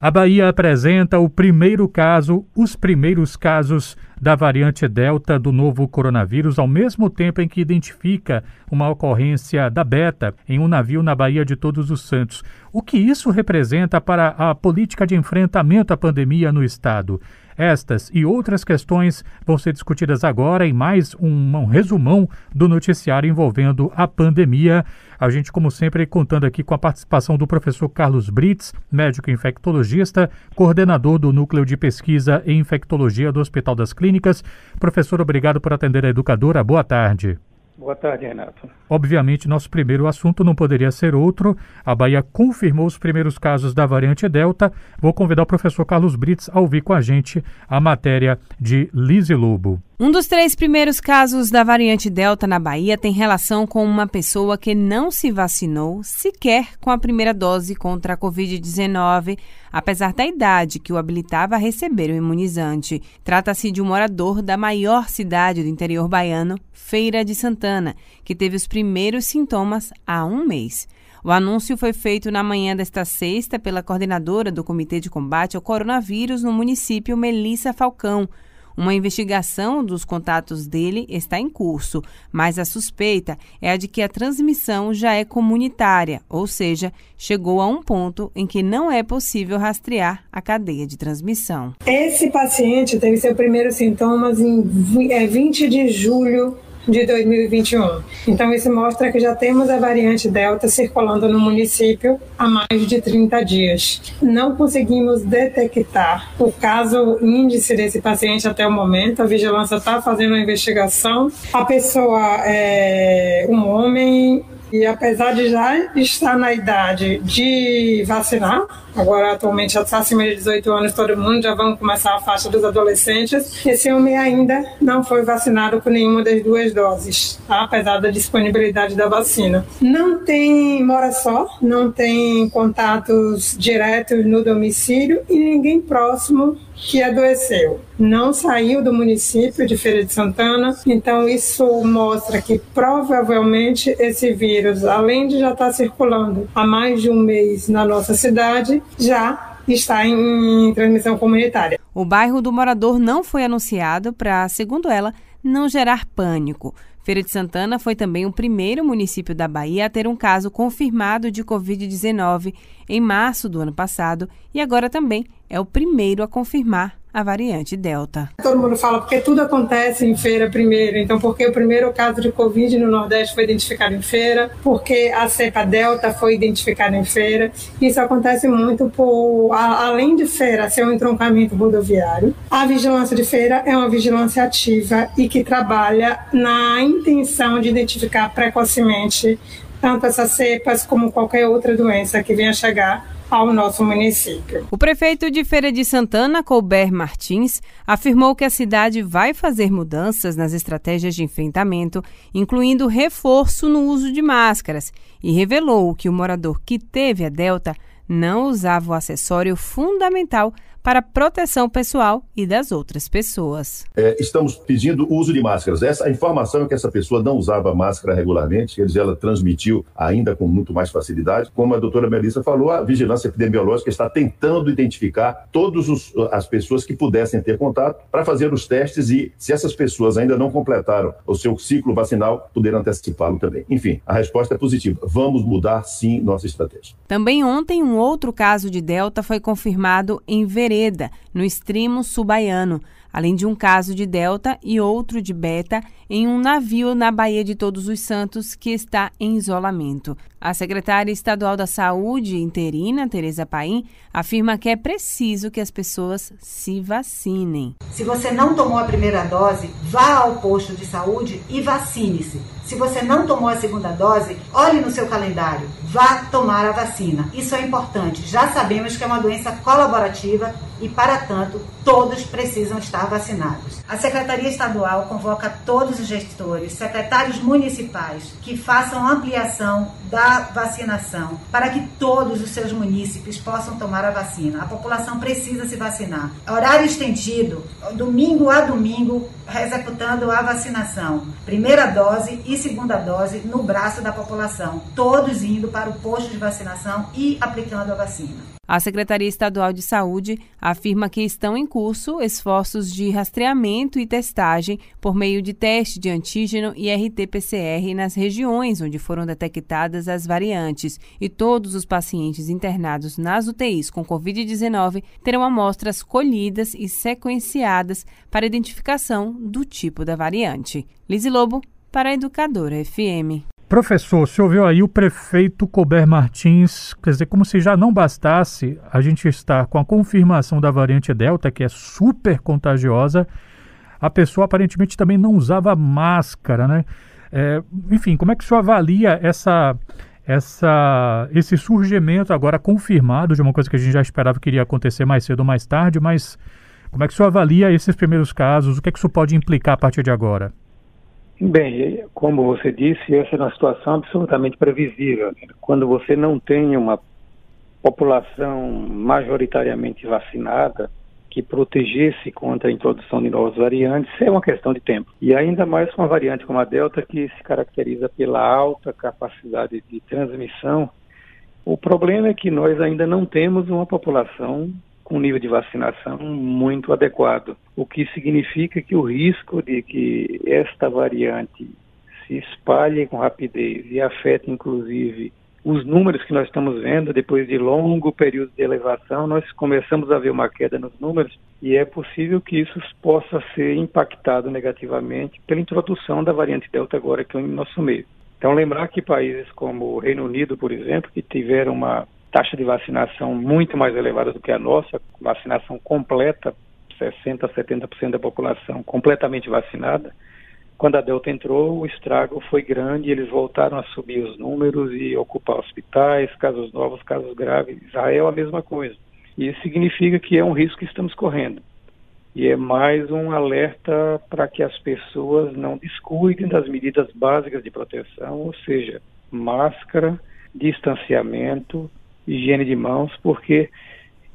A Bahia apresenta o primeiro caso, os primeiros casos da variante Delta do novo coronavírus, ao mesmo tempo em que identifica uma ocorrência da Beta em um navio na Baía de Todos os Santos. O que isso representa para a política de enfrentamento à pandemia no Estado? Estas e outras questões vão ser discutidas agora em mais um, um resumão do noticiário envolvendo a pandemia. A gente, como sempre, contando aqui com a participação do professor Carlos Brits, médico infectologista, coordenador do Núcleo de Pesquisa em Infectologia do Hospital das Clínicas. Professor, obrigado por atender a educadora. Boa tarde. Boa tarde, Renato. Obviamente, nosso primeiro assunto não poderia ser outro. A Bahia confirmou os primeiros casos da variante Delta. Vou convidar o professor Carlos Brits a ouvir com a gente a matéria de Lise Lobo. Um dos três primeiros casos da variante Delta na Bahia tem relação com uma pessoa que não se vacinou sequer com a primeira dose contra a Covid-19, apesar da idade que o habilitava a receber o imunizante. Trata-se de um morador da maior cidade do interior baiano, Feira de Santana, que teve os primeiros sintomas há um mês. O anúncio foi feito na manhã desta sexta pela coordenadora do Comitê de Combate ao Coronavírus no município, Melissa Falcão. Uma investigação dos contatos dele está em curso, mas a suspeita é a de que a transmissão já é comunitária, ou seja, chegou a um ponto em que não é possível rastrear a cadeia de transmissão. Esse paciente teve seus primeiros sintomas em 20 é, de julho de 2021. Então, isso mostra que já temos a variante Delta circulando no município há mais de 30 dias. Não conseguimos detectar o caso índice desse paciente até o momento. A vigilância está fazendo a investigação. A pessoa é um homem e apesar de já estar na idade de vacinar, agora atualmente acima de 18 anos todo mundo, já vamos começar a faixa dos adolescentes, esse homem ainda não foi vacinado com nenhuma das duas doses, tá? apesar da disponibilidade da vacina. Não tem, mora só, não tem contatos diretos no domicílio e ninguém próximo que adoeceu. Não saiu do município de Feira de Santana, então isso mostra que provavelmente esse vírus, além de já estar circulando há mais de um mês na nossa cidade, já está em transmissão comunitária. O bairro do morador não foi anunciado para, segundo ela, não gerar pânico. Feira de Santana foi também o primeiro município da Bahia a ter um caso confirmado de Covid-19 em março do ano passado e agora também é o primeiro a confirmar a variante Delta. Todo mundo fala porque tudo acontece em feira primeiro. Então, porque o primeiro caso de Covid no Nordeste foi identificado em feira, porque a cepa Delta foi identificada em feira. Isso acontece muito por, além de feira ser um entroncamento rodoviário, a vigilância de feira é uma vigilância ativa e que trabalha na intenção de identificar precocemente tanto essas cepas como qualquer outra doença que venha chegar ao nosso município. O prefeito de Feira de Santana, Colbert Martins, afirmou que a cidade vai fazer mudanças nas estratégias de enfrentamento, incluindo reforço no uso de máscaras, e revelou que o morador que teve a Delta não usava o acessório fundamental para a proteção pessoal e das outras pessoas. É, estamos pedindo o uso de máscaras. Essa informação é que essa pessoa não usava máscara regularmente, quer dizer, ela transmitiu ainda com muito mais facilidade. Como a doutora Melissa falou, a vigilância epidemiológica está tentando identificar todas as pessoas que pudessem ter contato para fazer os testes e, se essas pessoas ainda não completaram o seu ciclo vacinal, poder antecipá-lo também. Enfim, a resposta é positiva. Vamos mudar, sim, nossa estratégia. Também ontem, um outro caso de Delta foi confirmado em Vereda no extremo sul-baiano, além de um caso de Delta e outro de Beta em um navio na Baía de Todos os Santos que está em isolamento. A secretária estadual da Saúde interina, Tereza Paim, afirma que é preciso que as pessoas se vacinem. Se você não tomou a primeira dose, vá ao posto de saúde e vacine-se. Se você não tomou a segunda dose, olhe no seu calendário, vá tomar a vacina. Isso é importante. Já sabemos que é uma doença colaborativa e, para tanto, todos precisam estar vacinados. A Secretaria Estadual convoca todos os gestores, secretários municipais que façam ampliação da vacinação para que todos os seus munícipes possam tomar a vacina. A população precisa se vacinar. Horário estendido, domingo a domingo, executando a vacinação. Primeira dose e segunda dose no braço da população. Todos indo para o posto de vacinação e aplicando a vacina. A Secretaria Estadual de Saúde afirma que estão em curso esforços de rastreamento e testagem por meio de teste de antígeno e RT-PCR nas regiões onde foram detectadas as variantes e todos os pacientes internados nas UTIs com Covid-19 terão amostras colhidas e sequenciadas para identificação do tipo da variante. Lise Lobo, para a Educadora FM. Professor, você ouviu aí o prefeito Colbert Martins, quer dizer, como se já não bastasse a gente estar com a confirmação da variante Delta, que é super contagiosa, a pessoa aparentemente também não usava máscara, né? É, enfim, como é que o senhor avalia essa, essa, esse surgimento agora confirmado de uma coisa que a gente já esperava que iria acontecer mais cedo ou mais tarde, mas como é que o senhor avalia esses primeiros casos? O que é que isso pode implicar a partir de agora? Bem, como você disse, essa é uma situação absolutamente previsível. Quando você não tem uma população majoritariamente vacinada que protegesse contra a introdução de novas variantes, é uma questão de tempo. E ainda mais uma variante como a Delta, que se caracteriza pela alta capacidade de transmissão, o problema é que nós ainda não temos uma população com nível de vacinação muito adequado, o que significa que o risco de que esta variante se espalhe com rapidez e afete inclusive os números que nós estamos vendo depois de longo período de elevação, nós começamos a ver uma queda nos números e é possível que isso possa ser impactado negativamente pela introdução da variante Delta agora aqui no nosso meio. Então lembrar que países como o Reino Unido, por exemplo, que tiveram uma taxa de vacinação muito mais elevada do que a nossa, vacinação completa, 60% a 70% da população completamente vacinada. Quando a Delta entrou, o estrago foi grande, eles voltaram a subir os números e ocupar hospitais, casos novos, casos graves. Israel, a mesma coisa. Isso significa que é um risco que estamos correndo. E é mais um alerta para que as pessoas não descuidem das medidas básicas de proteção, ou seja, máscara, distanciamento, higiene de mãos, porque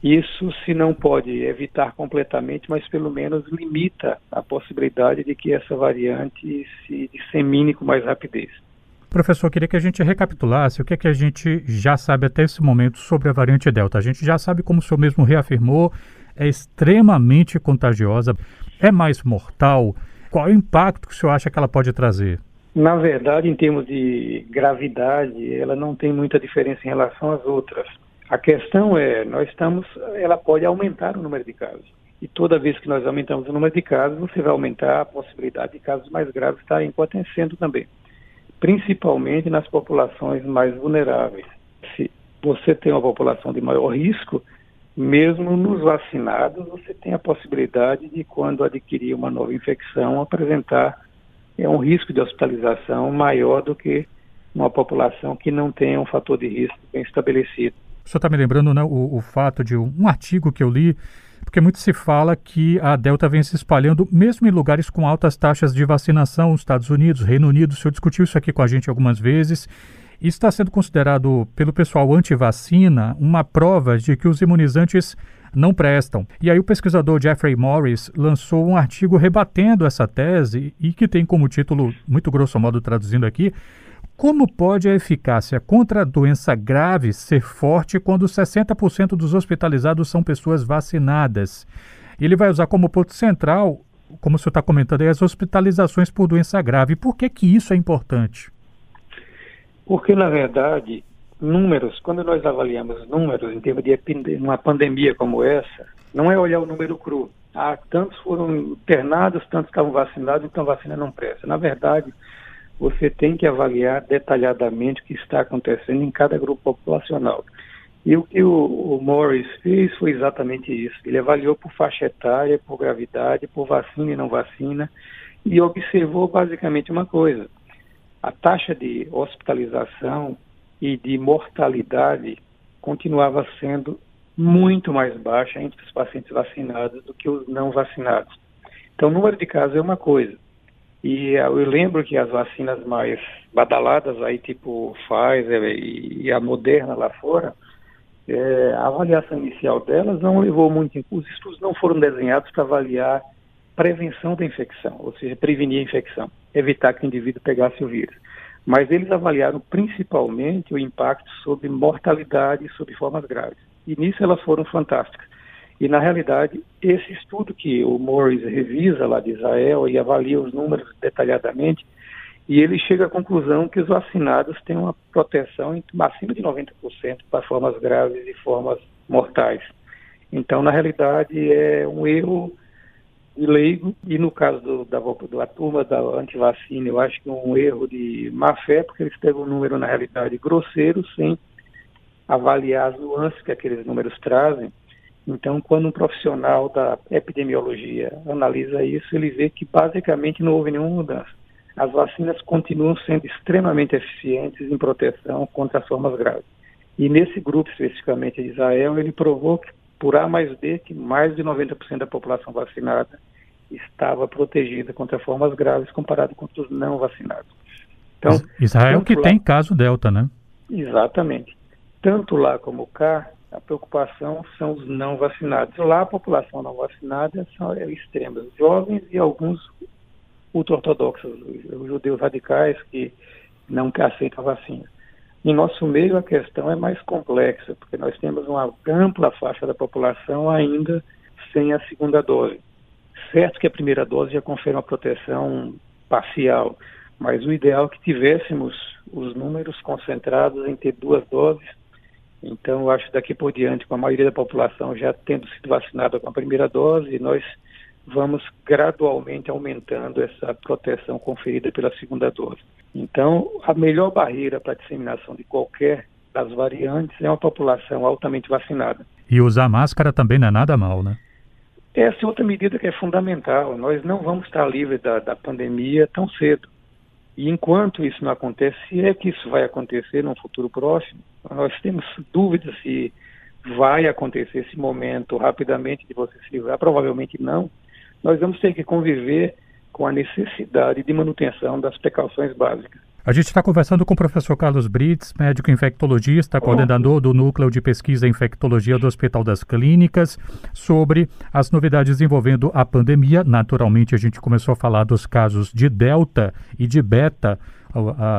isso se não pode evitar completamente, mas pelo menos limita a possibilidade de que essa variante se dissemine com mais rapidez. Professor, queria que a gente recapitulasse o que, é que a gente já sabe até esse momento sobre a variante Delta. A gente já sabe, como o senhor mesmo reafirmou, é extremamente contagiosa, é mais mortal. Qual é o impacto que o senhor acha que ela pode trazer? Na verdade, em termos de gravidade, ela não tem muita diferença em relação às outras. A questão é, nós estamos, ela pode aumentar o número de casos. E toda vez que nós aumentamos o número de casos, você vai aumentar a possibilidade de casos mais graves estarem acontecendo também. Principalmente nas populações mais vulneráveis. Se você tem uma população de maior risco, mesmo nos vacinados, você tem a possibilidade de, quando adquirir uma nova infecção, apresentar é um risco de hospitalização maior do que uma população que não tenha um fator de risco bem estabelecido. O senhor está me lembrando né, o, o, fato de um, um, artigo que eu li, porque muito se fala que a Delta vem se espalhando mesmo em lugares com altas taxas de vacinação, Estados Unidos, Reino Unido. O senhor discutiu isso aqui com a gente algumas vezes. E está sendo considerado pelo pessoal anti-vacina uma prova de que os imunizantes não prestam. E aí o pesquisador Jeffrey Morris lançou um artigo rebatendo essa tese e que tem como título, muito grosso modo traduzindo aqui, como pode a eficácia contra a doença grave ser forte quando 60% dos hospitalizados são pessoas vacinadas? Ele vai usar como ponto central, como o senhor está comentando aí, as hospitalizações por doença grave. Por que, que isso é importante? Porque, na verdade, números, quando nós avaliamos números em termos de uma pandemia como essa, não é olhar o número cru. Ah, tantos foram internados, tantos estavam vacinados, então vacina não presta. Na verdade, você tem que avaliar detalhadamente o que está acontecendo em cada grupo populacional. E o que o, o Morris fez foi exatamente isso. Ele avaliou por faixa etária, por gravidade, por vacina e não vacina, e observou basicamente uma coisa: a taxa de hospitalização e de mortalidade continuava sendo muito mais baixa entre os pacientes vacinados do que os não vacinados. Então, o número de casos é uma coisa. E eu lembro que as vacinas mais badaladas, aí tipo Pfizer e a Moderna lá fora, é, a avaliação inicial delas não levou muito. Os estudos não foram desenhados para avaliar prevenção da infecção, ou seja, prevenir a infecção, evitar que o indivíduo pegasse o vírus mas eles avaliaram principalmente o impacto sobre mortalidade e sobre formas graves. E nisso elas foram fantásticas. E, na realidade, esse estudo que o Morris revisa lá de Israel e avalia os números detalhadamente, e ele chega à conclusão que os vacinados têm uma proteção acima de 90% para formas graves e formas mortais. Então, na realidade, é um erro de leigo, e no caso do, da, da turma da antivacina, eu acho que é um erro de má fé, porque eles pegam um número, na realidade, grosseiro, sem avaliar as nuances que aqueles números trazem. Então, quando um profissional da epidemiologia analisa isso, ele vê que basicamente não houve nenhuma mudança. As vacinas continuam sendo extremamente eficientes em proteção contra as formas graves. E nesse grupo especificamente de Israel, ele provou que por A mais B que mais de 90% da população vacinada estava protegida contra formas graves comparado com os não vacinados. Então, Israel que lá, tem caso Delta, né? Exatamente. Tanto lá como cá, a preocupação são os não vacinados. Lá a população não vacinada são é extrema, jovens e alguns ultra-ortodoxos, os judeus radicais que não aceitam a vacina. Em nosso meio, a questão é mais complexa, porque nós temos uma ampla faixa da população ainda sem a segunda dose. Certo que a primeira dose já confere uma proteção parcial, mas o ideal é que tivéssemos os números concentrados em ter duas doses. Então, eu acho que daqui por diante, com a maioria da população já tendo sido vacinada com a primeira dose, nós vamos gradualmente aumentando essa proteção conferida pela segunda dose. Então, a melhor barreira para a disseminação de qualquer das variantes é uma população altamente vacinada. E usar máscara também não é nada mal, né? Essa é outra medida que é fundamental. Nós não vamos estar livres da, da pandemia tão cedo. E enquanto isso não acontece, se é que isso vai acontecer no futuro próximo, nós temos dúvidas se vai acontecer esse momento rapidamente de você se livrar, provavelmente não nós vamos ter que conviver com a necessidade de manutenção das precauções básicas. A gente está conversando com o professor Carlos Brits, médico infectologista, coordenador do Núcleo de Pesquisa em Infectologia do Hospital das Clínicas, sobre as novidades envolvendo a pandemia. Naturalmente, a gente começou a falar dos casos de Delta e de Beta,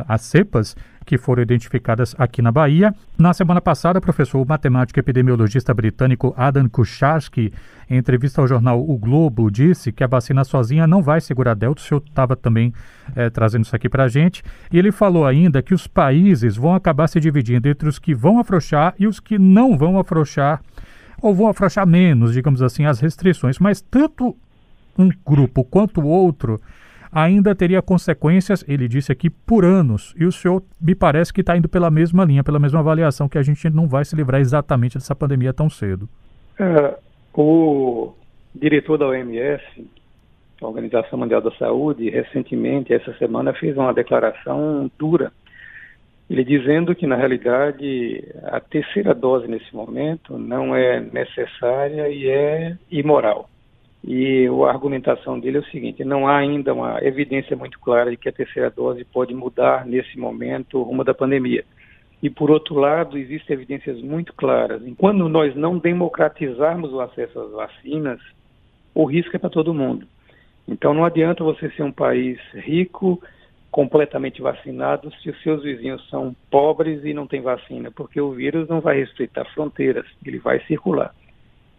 as cepas que foram identificadas aqui na Bahia. Na semana passada, o professor matemático e epidemiologista britânico Adam Kucharski, em entrevista ao jornal O Globo, disse que a vacina sozinha não vai segurar Delta. O senhor estava também é, trazendo isso aqui para a gente. E ele falou ainda que os países vão acabar se dividindo entre os que vão afrouxar e os que não vão afrouxar, ou vão afrouxar menos, digamos assim, as restrições. Mas tanto um grupo quanto o outro ainda teria consequências, ele disse aqui, por anos. E o senhor me parece que está indo pela mesma linha, pela mesma avaliação, que a gente não vai se livrar exatamente dessa pandemia tão cedo. É, o diretor da OMS, a Organização Mundial da Saúde, recentemente, essa semana, fez uma declaração dura. Ele dizendo que, na realidade, a terceira dose nesse momento não é necessária e é imoral. E a argumentação dele é o seguinte: não há ainda uma evidência muito clara de que a terceira dose pode mudar nesse momento o rumo da pandemia. E por outro lado, existem evidências muito claras. Quando nós não democratizarmos o acesso às vacinas, o risco é para todo mundo. Então não adianta você ser um país rico, completamente vacinado, se os seus vizinhos são pobres e não têm vacina, porque o vírus não vai respeitar fronteiras, ele vai circular.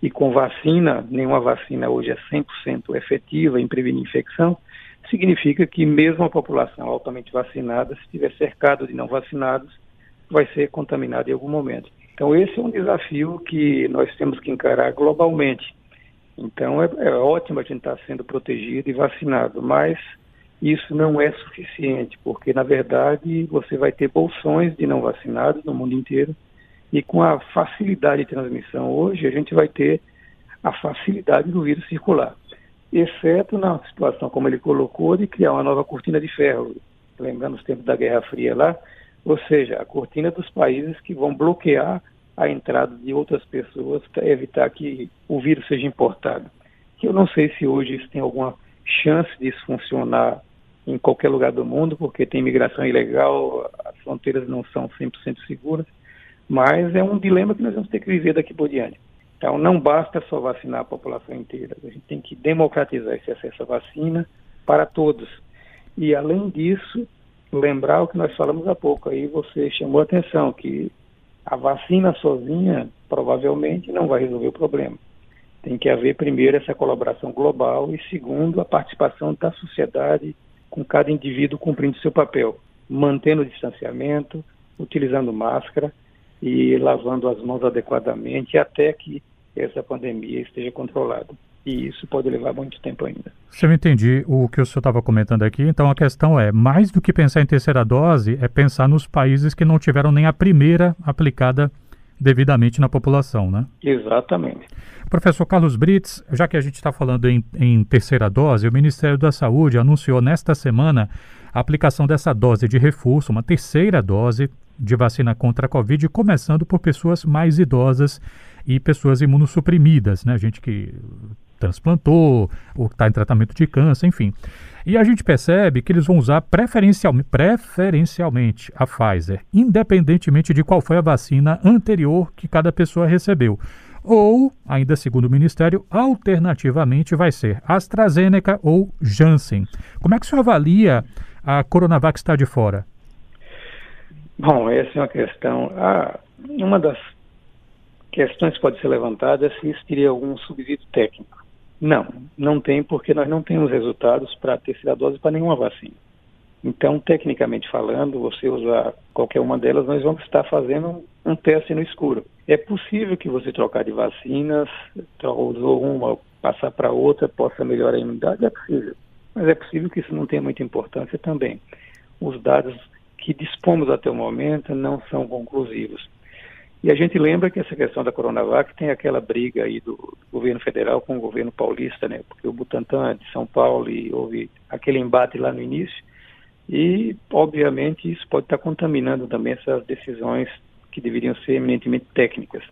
E com vacina, nenhuma vacina hoje é 100% efetiva em prevenir infecção, significa que mesmo a população altamente vacinada, se estiver cercado de não vacinados, vai ser contaminada em algum momento. Então esse é um desafio que nós temos que encarar globalmente. Então é, é ótimo a gente estar sendo protegido e vacinado, mas isso não é suficiente, porque na verdade você vai ter bolsões de não vacinados no mundo inteiro e com a facilidade de transmissão hoje, a gente vai ter a facilidade do vírus circular, exceto na situação, como ele colocou, de criar uma nova cortina de ferro, lembrando os tempos da Guerra Fria lá, ou seja, a cortina dos países que vão bloquear a entrada de outras pessoas para evitar que o vírus seja importado. Eu não sei se hoje isso tem alguma chance disso funcionar em qualquer lugar do mundo, porque tem imigração ilegal, as fronteiras não são 100% seguras, mas é um dilema que nós vamos ter que viver daqui por diante. Então, não basta só vacinar a população inteira, a gente tem que democratizar esse acesso à vacina para todos. E, além disso, lembrar o que nós falamos há pouco, aí você chamou a atenção, que A vacina sozinha provavelmente não vai resolver o problema. Tem que haver, primeiro, essa colaboração global e, segundo, a participação da sociedade, com cada indivíduo cumprindo seu papel, mantendo o distanciamento, utilizando máscara e lavando as mãos adequadamente até que essa pandemia esteja controlada. E isso pode levar muito tempo ainda. Se eu entendi o que o senhor estava comentando aqui, então a questão é, mais do que pensar em terceira dose, é pensar nos países que não tiveram nem a primeira aplicada devidamente na população, né? Exatamente. Professor Carlos Brits, já que a gente está falando em, em, terceira dose, o Ministério da Saúde anunciou nesta semana a aplicação dessa dose de reforço, uma terceira dose de vacina contra a Covid, começando por pessoas mais idosas e pessoas imunossuprimidas, né? Gente que transplantou, ou está em tratamento de câncer, enfim. E a gente percebe que eles vão usar preferencialmente, preferencialmente a Pfizer, independentemente de qual foi a vacina anterior que cada pessoa recebeu. Ou, ainda segundo o Ministério, alternativamente vai ser AstraZeneca ou Janssen. Como é que o senhor avalia a Coronavac está de fora? Bom, essa é uma questão. Ah, uma das questões que pode ser levantada é se isso teria algum subsídio técnico. Não, não tem, porque nós não temos resultados para terceira dose para nenhuma vacina. Então, tecnicamente falando, você usar qualquer uma delas, nós vamos estar fazendo um teste no escuro. É possível que você trocar de vacinas, usou uma, passar para outra, possa melhorar a imunidade? É possível. Mas é possível que isso não tenha muita importância também. Os dados que dispomos até o momento não são conclusivos. E a gente lembra que essa questão da Coronavac tem aquela briga aí do governo federal com o governo paulista, né? Porque o Butantan é de São Paulo e houve aquele embate lá no início. E, obviamente, isso pode estar contaminando também essas decisões que deveriam ser eminentemente técnicas.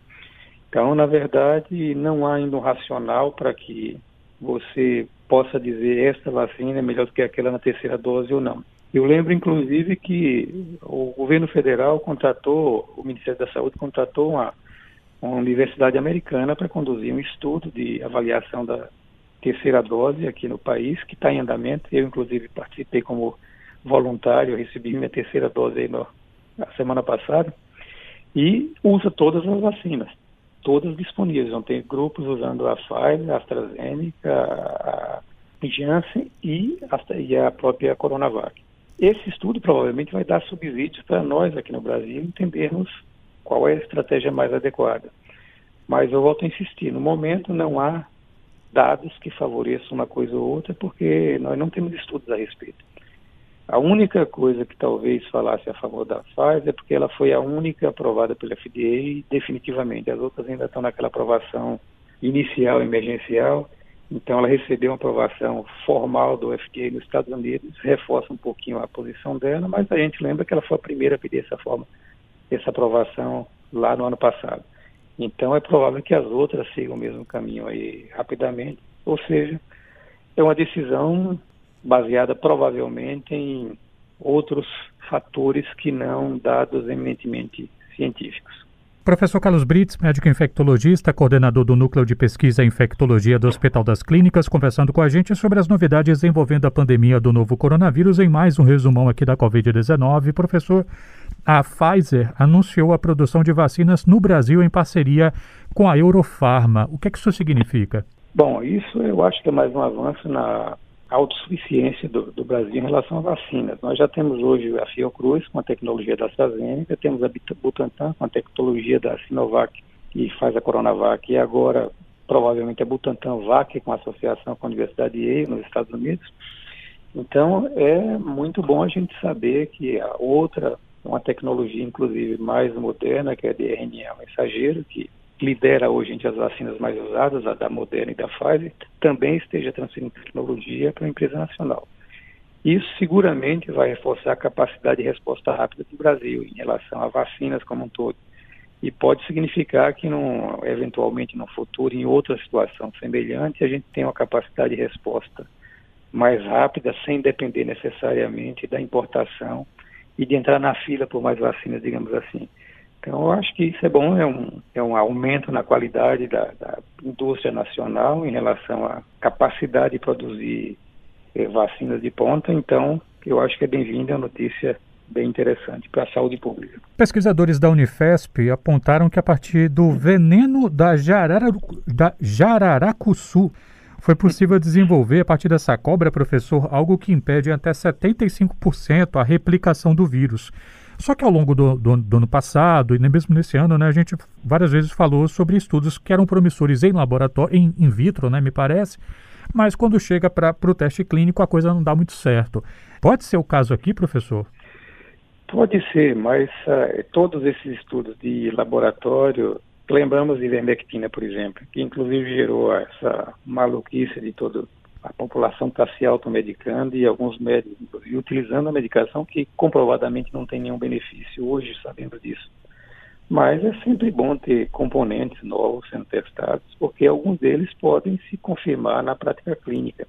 Então, na verdade, não há ainda um racional para que você possa dizer esta vacina é melhor do que aquela na terceira dose ou não. Eu lembro, inclusive, que o governo federal contratou, o Ministério da Saúde contratou uma, uma universidade americana para conduzir um estudo de avaliação da terceira dose aqui no país, que está em andamento. Eu, inclusive, participei como voluntário, recebi minha terceira dose aí no, na semana passada, e usa todas as vacinas, todas disponíveis. Vão ter grupos usando a Pfizer, a AstraZeneca, a Janssen e a, e a própria Coronavac. Esse estudo provavelmente vai dar subsídios para nós aqui no Brasil entendermos qual é a estratégia mais adequada. Mas eu volto a insistir, no momento não há dados que favoreçam uma coisa ou outra, porque nós não temos estudos a respeito. A única coisa que talvez falasse a favor da Pfizer é porque ela foi a única aprovada pela FDA definitivamente. As outras ainda estão naquela aprovação inicial, emergencial, então, ela recebeu uma aprovação formal do FDA nos Estados Unidos, reforça um pouquinho a posição dela, mas a gente lembra que ela foi a primeira a pedir essa forma, essa aprovação lá no ano passado. Então, é provável que as outras sigam o mesmo caminho aí rapidamente, ou seja, é uma decisão baseada provavelmente em outros fatores que não dados eminentemente científicos. Professor Carlos Brits, médico infectologista, coordenador do Núcleo de Pesquisa em Infectologia do Hospital das Clínicas, conversando com a gente sobre as novidades envolvendo a pandemia do novo coronavírus em mais um resumão aqui da Covid-19. Professor, a Pfizer anunciou a produção de vacinas no Brasil em parceria com a Eurofarma. O que, é que isso significa? Bom, isso eu acho que é mais um avanço na autossuficiência do, do, Brasil em relação a vacinas. Nós já temos hoje a Fiocruz com a tecnologia da AstraZeneca, temos a Butantan com a tecnologia da Sinovac, que faz a Coronavac, e agora provavelmente a Butantan VAC com a associação com a Universidade Yale nos Estados Unidos. Então é muito bom a gente saber que a outra, uma tecnologia inclusive mais moderna, que é a de RNA mensageiro, que lidera hoje entre as vacinas mais usadas, a da Moderna e da Pfizer, também esteja transferindo tecnologia para a empresa nacional. Isso seguramente vai reforçar a capacidade de resposta rápida do Brasil em relação a vacinas como um todo. E pode significar que, num, eventualmente, no futuro, em outra situação semelhante, a gente tem uma capacidade de resposta mais rápida, sem depender necessariamente da importação e de entrar na fila por mais vacinas, digamos assim. Então, eu acho que isso é bom, é um, é um aumento na qualidade da, da indústria nacional em relação à capacidade de produzir eh, vacinas de ponta. Então, eu acho que é bem-vinda a notícia bem interessante para a saúde pública. Pesquisadores da Unifesp apontaram que a partir do veneno da, da jararacuçu foi possível desenvolver a partir dessa cobra, professor, algo que impede até 75% a replicação do vírus. Só que ao longo do, do, do, ano passado, e mesmo nesse ano, né, a gente várias vezes falou sobre estudos que eram promissores em laboratório, em, in vitro, né, me parece, mas quando chega para o teste clínico a coisa não dá muito certo. Pode ser o caso aqui, professor? Pode ser, mas uh, todos esses estudos de laboratório, lembramos de ivermectina, por exemplo, que inclusive gerou essa maluquice de toda a população está se automedicando e alguns médicos utilizando a medicação que comprovadamente não tem nenhum benefício hoje, sabendo disso. Mas é sempre bom ter componentes novos sendo testados, porque alguns deles podem se confirmar na prática clínica.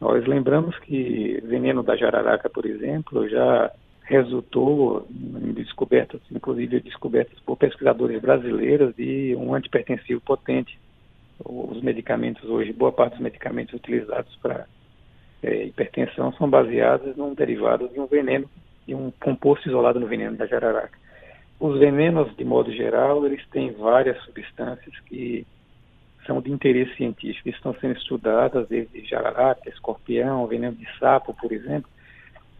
Nós lembramos que veneno da jararaca, por exemplo, já resultou em descobertas, inclusive descobertas por pesquisadores brasileiros, de um antipertensivo potente. Os medicamentos hoje, boa parte dos medicamentos utilizados para é, hipertensão são baseados num derivado de um veneno, de um composto isolado no veneno da jararaca. Os venenos, de modo geral, eles têm várias substâncias que são de interesse científico, estão sendo estudadas desde jararaca, escorpião, veneno de sapo, por exemplo,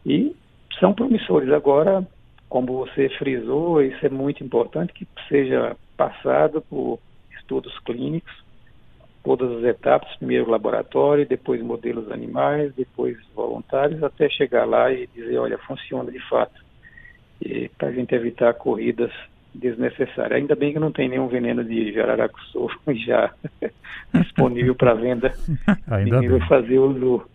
e são promissores. Agora, como você frisou, isso é muito importante que seja passado por estudos clínicos, todas as etapas, primeiro laboratório, depois modelos animais, depois voluntários, até chegar lá e dizer, olha, funciona de fato para a gente evitar corridas desnecessárias. Ainda bem que não tem nenhum veneno de jararacuçu já disponível para venda. Ainda Ninguém vai fazer uso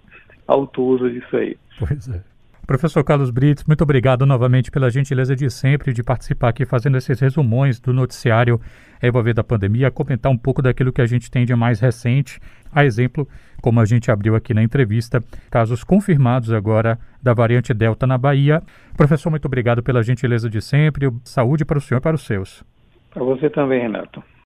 alto disso aí. Pois é. Professor Carlos Brits, muito obrigado novamente pela gentileza de sempre de participar aqui fazendo esses resumões do noticiário envolvendo a pandemia, comentar um pouco daquilo que a gente tem de mais recente, a exemplo, como a gente abriu aqui na entrevista, casos confirmados agora da variante Delta na Bahia. Professor, muito obrigado pela gentileza de sempre. Saúde para o senhor e para os seus. Para você também, Renato.